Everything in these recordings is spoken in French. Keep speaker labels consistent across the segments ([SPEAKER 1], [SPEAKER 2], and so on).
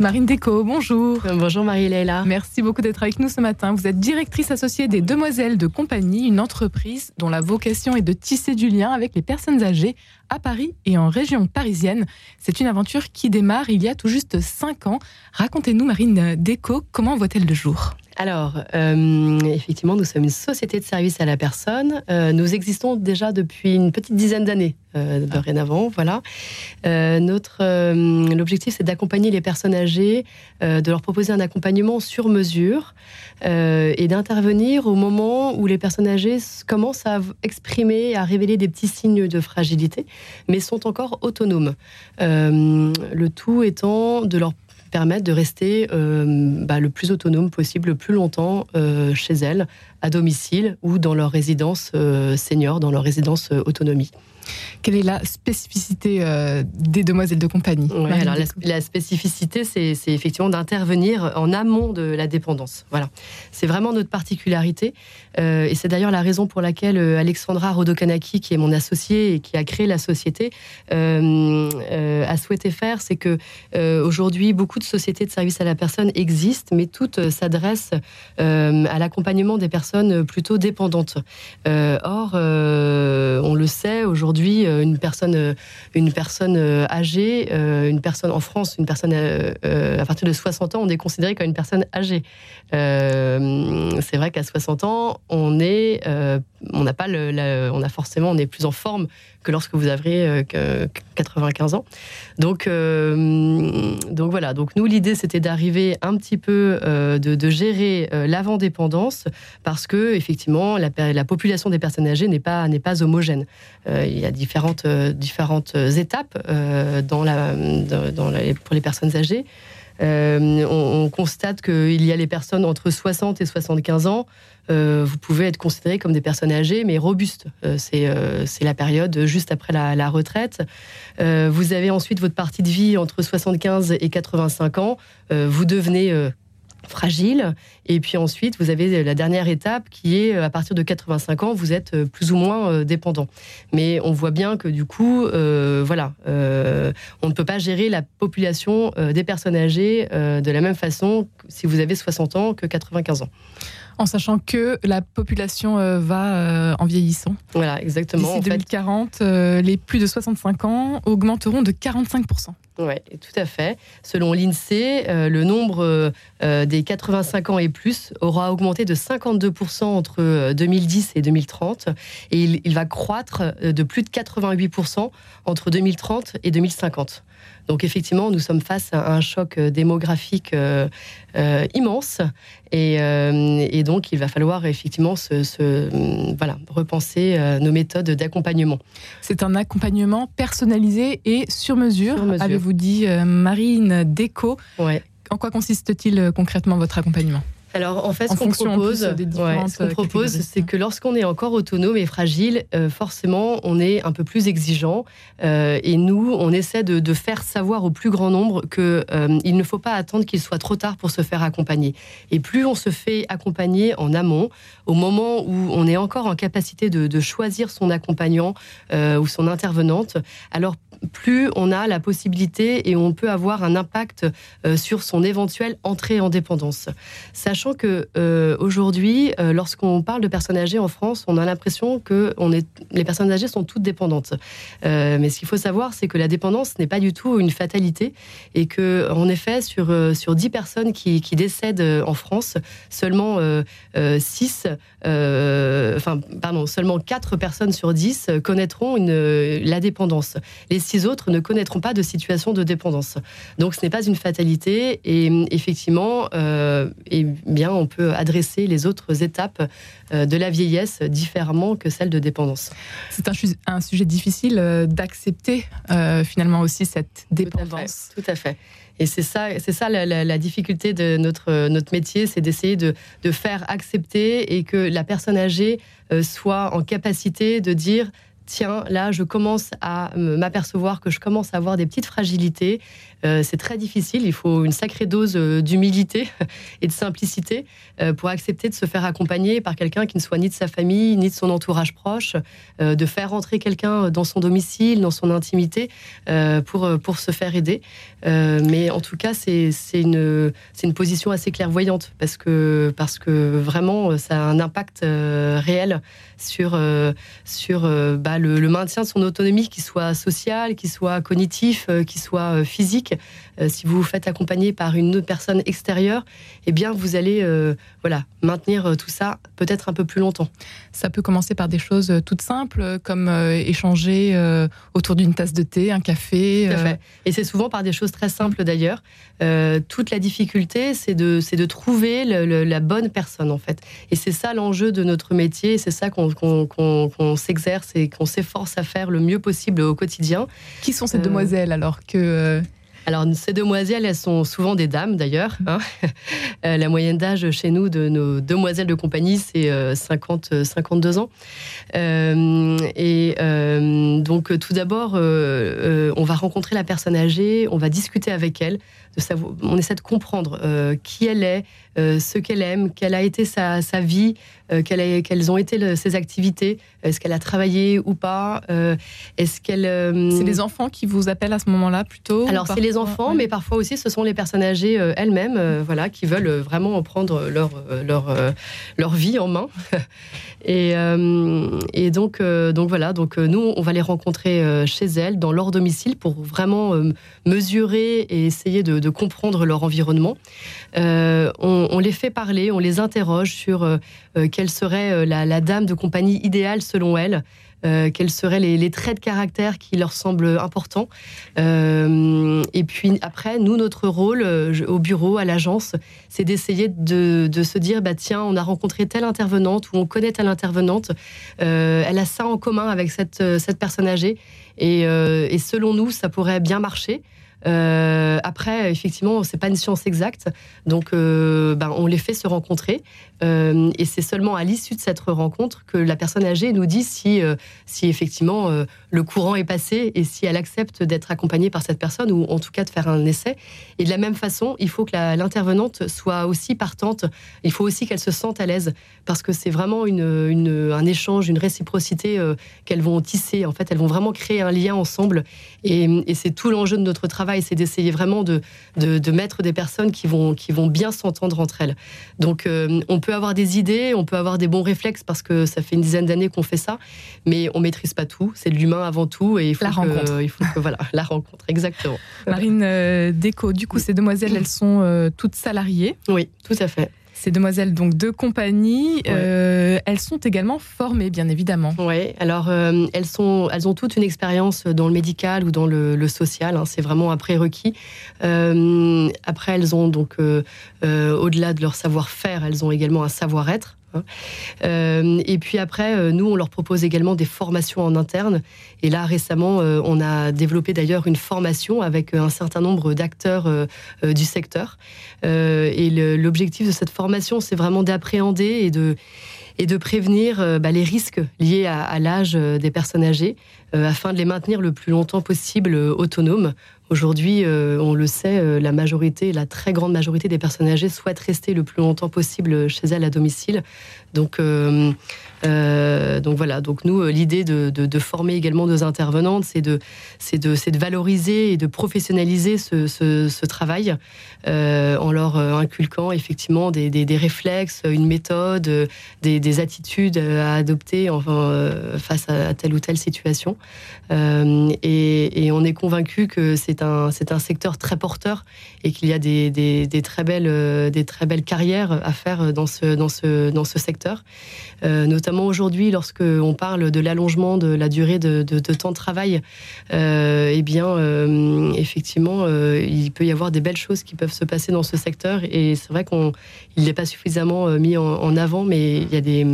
[SPEAKER 1] Marine Déco, bonjour.
[SPEAKER 2] Bonjour Marie-Léla.
[SPEAKER 1] Merci beaucoup d'être avec nous ce matin. Vous êtes directrice associée des Demoiselles de Compagnie, une entreprise dont la vocation est de tisser du lien avec les personnes âgées à Paris et en région parisienne. C'est une aventure qui démarre il y a tout juste cinq ans. Racontez-nous, Marine Déco, comment voit-elle le jour?
[SPEAKER 2] Alors, euh, effectivement, nous sommes une société de services à la personne. Euh, nous existons déjà depuis une petite dizaine d'années, euh, dorénavant. Voilà. notre l'objectif, c'est d'accompagner les personnes âgées, de leur proposer un accompagnement sur mesure et d'intervenir au moment où les personnes âgées commencent à exprimer, à révéler des petits signes de fragilité, mais sont encore autonomes. le tout étant de leur permettre de rester euh, bah, le plus autonome possible, le plus longtemps euh, chez elles, à domicile ou dans leur résidence euh, senior, dans leur résidence autonomie.
[SPEAKER 1] Quelle est la spécificité euh, des demoiselles de compagnie
[SPEAKER 2] alors la, spécificité, c'est effectivement d'intervenir en amont de la dépendance. Voilà, c'est vraiment notre particularité, euh, et c'est d'ailleurs la raison pour laquelle euh, Alexandra Rodokanaki, qui est mon associée et qui a créé la société, a souhaité faire, c'est que aujourd'hui beaucoup de sociétés de services à la personne existent, mais toutes s'adressent à l'accompagnement des personnes plutôt dépendantes. or, on le sait aujourd'hui euh, une personne, euh, une personne euh, âgée, une personne en France, une personne à partir de 60 ans, on est considéré comme une personne âgée. c'est vrai qu'à 60 ans, on est, on n'a pas le, on a forcément, on est plus en forme que lorsque vous avez 95 ans. Donc, donc voilà. Donc nous, l'idée, c'était d'arriver un petit peu de, de, gérer l'avant-dépendance parce que effectivement, la, la, population des personnes âgées n'est pas pas homogène. il y a différentes, euh, différentes étapes euh, dans la, dans pour les personnes âgées. Euh, on, constate qu'il y a les personnes entre 60 et 75 ans. Vous pouvez être considéré comme des personnes âgées, mais robustes. c'est la période juste après la, retraite. vous avez ensuite votre partie de vie entre 75 et 85 ans. vous devenez fragile. Et puis ensuite, vous avez la dernière étape qui est euh, à partir de 85 ans, vous êtes euh, plus ou moins euh, dépendant. Mais on voit bien que du coup, voilà, on ne peut pas gérer la population des personnes âgées de la même façon si vous avez 60 ans que 95 ans
[SPEAKER 1] en sachant que la population va en vieillissant.
[SPEAKER 2] Voilà, exactement.
[SPEAKER 1] D'ici 2040, les plus de 65 ans augmenteront de 45%
[SPEAKER 2] oui, tout à fait. Selon l'INSEE, euh, le nombre euh, euh, des 85 ans et plus aura augmenté de 52% entre 2010 et 2030 et il, il va croître de plus de 88% entre 2030 et 2050. Donc effectivement, nous sommes face à un choc euh, démographique euh, euh, immense et, donc il va falloir effectivement se, voilà, repenser nos méthodes d'accompagnement.
[SPEAKER 1] C'est un accompagnement personnalisé et sur mesure, avez-vous dit Marine Déco.
[SPEAKER 2] Ouais.
[SPEAKER 1] En quoi consiste-t-il concrètement votre accompagnement?
[SPEAKER 2] Alors en fait, ce qu'on propose, euh, propose, c'est que lorsqu'on est encore autonome et fragile, euh, forcément, on est un peu plus exigeant. Euh, et nous, on essaie de, faire savoir au plus grand nombre que il ne faut pas attendre qu'il soit trop tard pour se faire accompagner. Et plus on se fait accompagner en amont, au moment où on est encore en capacité de, de choisir son accompagnant ou son intervenante, alors plus on a la possibilité et on peut avoir un impact euh, sur son éventuelle entrée en dépendance. Sachant que euh, aujourd'hui, euh, lorsqu'on parle de personnes âgées en France, on a l'impression que les personnes âgées sont toutes dépendantes. mais ce qu'il faut savoir, c'est que la dépendance n'est pas du tout une fatalité et que, en effet, sur sur 10 personnes qui, décèdent en France, seulement 6, enfin, pardon, seulement 4 personnes sur 10 connaîtront la dépendance. Six autres ne connaîtront pas de situation de dépendance. Donc ce n'est pas une fatalité et effectivement, euh, eh bien, on peut adresser les autres étapes euh, de la vieillesse différemment que celle de dépendance.
[SPEAKER 1] C'est un, sujet difficile euh, d'accepter finalement aussi cette dépendance.
[SPEAKER 2] Tout à fait. Et c'est ça, c'est ça la, difficulté de notre, notre métier, c'est d'essayer de, de, faire accepter et que la personne âgée soit en capacité de dire tiens, là, je commence à m'apercevoir que je commence à avoir des petites fragilités. Euh, c'est très difficile. Il faut une sacrée dose euh, d'humilité et de simplicité euh, pour accepter de se faire accompagner par quelqu'un qui ne soit ni de sa famille, ni de son entourage proche, de faire rentrer quelqu'un dans son domicile, dans son intimité, pour, pour se faire aider. mais en tout cas, c'est une, une position assez clairvoyante parce que, parce que vraiment, ça a un impact réel sur, sur bah, le, maintien de son autonomie, qui soit sociale, qui soit cognitif, qui soit physique. Euh, si vous vous faites accompagner par une autre personne extérieure, eh bien, vous allez euh, voilà, maintenir euh, tout ça peut-être un peu plus longtemps.
[SPEAKER 1] Ça peut commencer par des choses toutes simples, comme échanger autour d'une tasse de thé, un café.
[SPEAKER 2] Et c'est souvent par des choses très simples d'ailleurs. toute la difficulté, c'est de, de trouver la bonne personne, en fait. Et c'est ça l'enjeu de notre métier, c'est ça qu'on s'exerce et qu'on s'efforce à faire le mieux possible au quotidien.
[SPEAKER 1] Qui sont ces demoiselles alors que
[SPEAKER 2] alors, ces demoiselles, elles sont souvent des dames d'ailleurs. Hein. Euh, la moyenne d'âge chez nous de nos demoiselles de compagnie, c'est 50, 52 euh, ans. Euh, et donc, tout d'abord, on va rencontrer la personne âgée, on va discuter avec elle, de savoir, on essaie de comprendre qui elle est, ce qu'elle aime, quelle a été sa, vie, quelles ont été ses activités, est-ce qu'elle a travaillé ou pas, est-ce qu'elle...
[SPEAKER 1] C'est les enfants qui vous appellent à ce moment-là plutôt
[SPEAKER 2] Alors, c'est les enfants, mais parfois aussi ce sont les personnes âgées euh, elles-mêmes, euh, voilà, qui veulent vraiment prendre leur euh, leur leur vie en main. et, et donc donc voilà, donc nous on va les rencontrer chez elles, dans leur domicile, pour vraiment mesurer et essayer de, comprendre leur environnement. On, les fait parler, on les interroge sur quelle serait la, la dame de compagnie idéale selon elles. Euh, quels seraient les, traits de caractère qui leur semblent importants. Euh, et puis après, nous, notre rôle euh, au bureau, à l'agence, c'est d'essayer de, se dire, bah, tiens, on a rencontré telle intervenante ou on connaît telle intervenante, elle a ça en commun avec cette, personne âgée. Et selon nous, ça pourrait bien marcher. Euh, après, effectivement, c'est pas une science exacte, donc euh, ben, on les fait se rencontrer, euh, et c'est seulement à l'issue de cette rencontre que la personne âgée nous dit si, si effectivement le courant est passé et si elle accepte d'être accompagnée par cette personne ou en tout cas de faire un essai. Et de la même façon, il faut que l'intervenante soit aussi partante. Il faut aussi qu'elle se sente à l'aise parce que c'est vraiment un échange, une réciprocité qu'elles vont tisser. En fait, elles vont vraiment créer un lien ensemble, et c'est tout l'enjeu de notre travail c'est d'essayer vraiment de, de, mettre des personnes qui vont, qui vont bien s'entendre entre elles. Donc, euh, on peut avoir des idées, on peut avoir des bons réflexes parce que ça fait une dizaine d'années qu'on fait ça, mais on maîtrise pas tout. C'est de l'humain avant tout, et il faut
[SPEAKER 1] la rencontre.
[SPEAKER 2] Il faut que voilà, la rencontre, exactement.
[SPEAKER 1] Marine euh, Déco, du coup, ces demoiselles, elles sont euh, toutes salariées.
[SPEAKER 2] Oui, tout à fait.
[SPEAKER 1] Ces demoiselles donc de compagnie, euh, elles sont également formées, bien évidemment.
[SPEAKER 2] Oui, alors euh, elles, sont, elles ont toute une expérience dans le médical ou dans le, social. Hein, c'est vraiment un prérequis. Euh, après, elles ont donc, au-delà de leur savoir-faire, elles ont également un savoir-être. Hein. Euh, et puis après, euh, nous, on leur propose également des formations en interne. Et là, récemment, euh, on a développé d'ailleurs une formation avec un certain nombre d'acteurs du secteur. et l'objectif de cette formation, c'est vraiment d'appréhender et de et de prévenir bah, les risques liés à, l'âge des personnes âgées afin de les maintenir le plus longtemps possible autonomes Aujourd'hui, euh, on le sait, euh, la majorité, la très grande majorité des personnes âgées souhaitent rester le plus longtemps possible chez elles à domicile. Donc, euh, euh, donc voilà, donc nous, euh, l'idée de, former également nos intervenantes, c'est de, de, de valoriser et de professionnaliser ce, travail en leur inculquant effectivement des, réflexes, une méthode, des, attitudes à adopter face à, telle ou telle situation. Et, on est convaincu que c'est un, un secteur très porteur et qu'il y a des, très belles, des très belles carrières à faire dans ce, dans ce, dans ce secteur, notamment notamment aujourd'hui, lorsque on parle de l'allongement de la durée de, temps de travail, euh, eh bien, euh, effectivement, euh, il peut y avoir des belles choses qui peuvent se passer dans ce secteur. Et c'est vrai qu'il n'est pas suffisamment mis en, avant, mais il y a des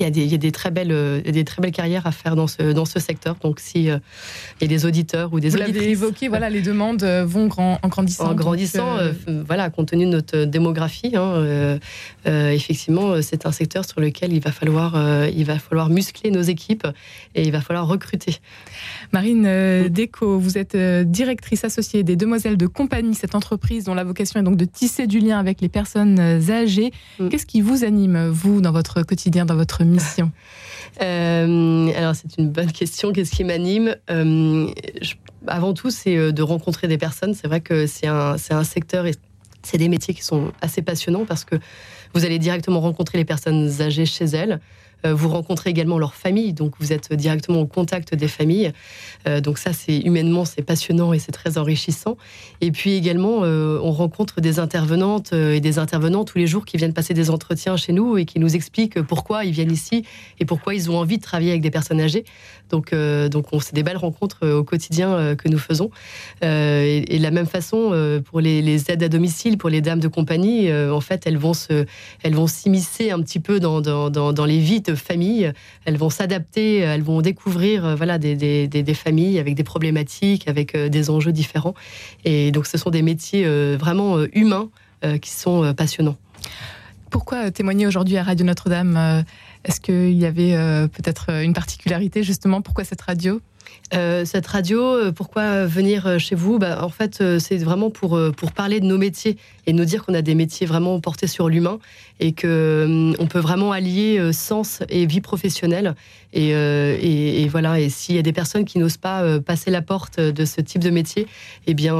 [SPEAKER 2] il y, a des, il y a des très belles, des très belles carrières à faire dans ce dans ce secteur. Donc si il y a des auditeurs ou des
[SPEAKER 1] Vous l'avez évoqué, voilà, les demandes vont grand, en grandissant.
[SPEAKER 2] en grandissant,
[SPEAKER 1] euh,
[SPEAKER 2] euh, voilà, compte tenu de notre démographie, hein, euh, euh, effectivement, c'est un secteur sur lequel il va falloir, euh, il va falloir muscler nos équipes et il va falloir recruter.
[SPEAKER 1] Marine euh, Déco, vous êtes euh, directrice associée des Demoiselles de Compagnie, cette entreprise dont la vocation est donc de tisser du lien avec les personnes euh, âgées.
[SPEAKER 2] Mm.
[SPEAKER 1] Qu'est-ce qui vous anime, vous, dans votre quotidien, dans votre mission
[SPEAKER 2] Euh, alors c'est une bonne question. Qu'est-ce qui m'anime Euh, Avant tout, c'est euh, de rencontrer des personnes. C'est vrai que c'est un, un secteur et c'est des métiers qui sont assez passionnants parce que vous allez directement rencontrer les personnes âgées chez elles. Euh, Vous rencontrez également leur famille, donc vous êtes directement au contact des familles. Euh, donc ça, c'est humainement, c'est passionnant et c'est très enrichissant. Et puis également, euh, on rencontre des intervenantes et des intervenants tous les jours qui viennent passer des entretiens chez nous et qui nous expliquent pourquoi ils viennent ici et pourquoi ils ont envie de travailler avec des personnes âgées. Donc, donc on c'est des belles rencontres au quotidien que nous faisons. Et, de la même façon, pour les, aides à domicile, pour les dames de compagnie, en fait, elles vont elles vont s'immiscer un petit peu dans, dans, dans, dans les vies de famille. Elles vont s'adapter, elles vont découvrir euh, voilà, des, familles avec des problématiques, avec euh, des enjeux différents. Et donc, ce sont des métiers euh, vraiment euh, humains euh, qui sont euh, passionnants.
[SPEAKER 1] Pourquoi euh, témoigner aujourd'hui à Radio Notre-Dame euh, Est-ce qu'il y avait euh, peut-être euh, une particularité, justement? Pourquoi cette radio?
[SPEAKER 2] Euh, cette radio, euh, pourquoi venir euh, chez vous? Bah, En fait, c'est vraiment pour, pour parler de nos métiers et nous dire qu'on a des métiers vraiment portés sur l'humain et qu'on on peut vraiment allier sens et vie professionnelle. Et, voilà, et s'il y a des personnes qui n'osent pas passer la porte de ce type de métier, eh bien,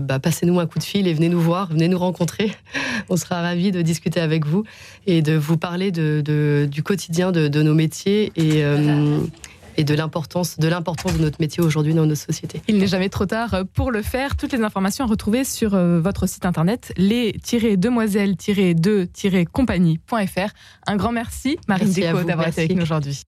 [SPEAKER 2] bah, passez-nous un coup de fil et venez nous voir, venez nous rencontrer. On sera ravis de discuter avec vous et de vous parler du quotidien de, nos métiers et, et de l'importance de l'importance de notre métier aujourd'hui dans nos sociétés.
[SPEAKER 1] Il n'est jamais trop tard euh, pour le faire. Toutes les informations à retrouver sur euh, votre site internet les-demoiselles-2-compagnie.fr. Un grand merci, Marine Déco, d'avoir été avec nous aujourd'hui.